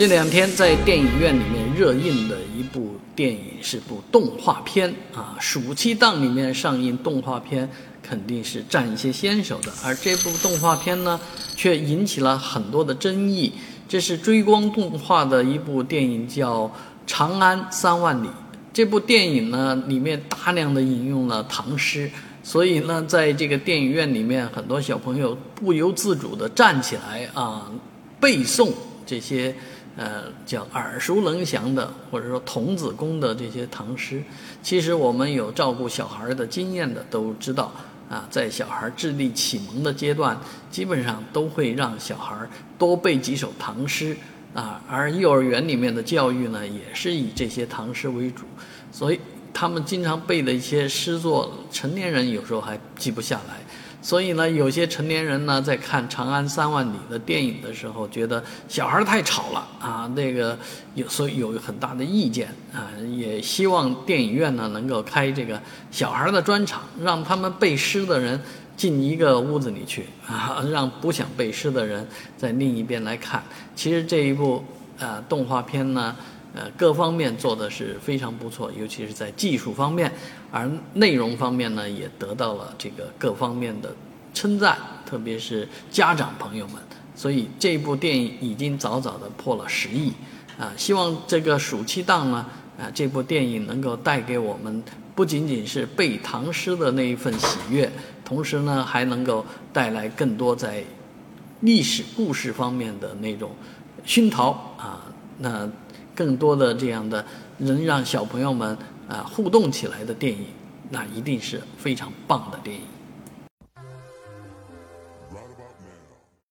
这两天在电影院里面热映的一部电影是部动画片啊，暑期档里面上映动画片肯定是占一些先手的，而这部动画片呢，却引起了很多的争议。这是追光动画的一部电影，叫《长安三万里》。这部电影呢，里面大量的引用了唐诗，所以呢，在这个电影院里面，很多小朋友不由自主地站起来啊，背诵这些。呃，叫耳熟能详的，或者说童子功的这些唐诗，其实我们有照顾小孩的经验的都知道啊，在小孩智力启蒙的阶段，基本上都会让小孩多背几首唐诗啊，而幼儿园里面的教育呢，也是以这些唐诗为主，所以他们经常背的一些诗作，成年人有时候还记不下来。所以呢，有些成年人呢，在看《长安三万里》的电影的时候，觉得小孩太吵了啊，那个有所以有很大的意见啊，也希望电影院呢能够开这个小孩的专场，让他们背诗的人进一个屋子里去 啊，让不想背诗的人在另一边来看。其实这一部呃动画片呢。呃，各方面做的是非常不错，尤其是在技术方面，而内容方面呢，也得到了这个各方面的称赞，特别是家长朋友们。所以这部电影已经早早的破了十亿，啊，希望这个暑期档呢，啊，这部电影能够带给我们不仅仅是背唐诗的那一份喜悦，同时呢，还能够带来更多在历史故事方面的那种熏陶啊，那。更多的这样的能让小朋友们啊互动起来的电影，那一定是非常棒的电影。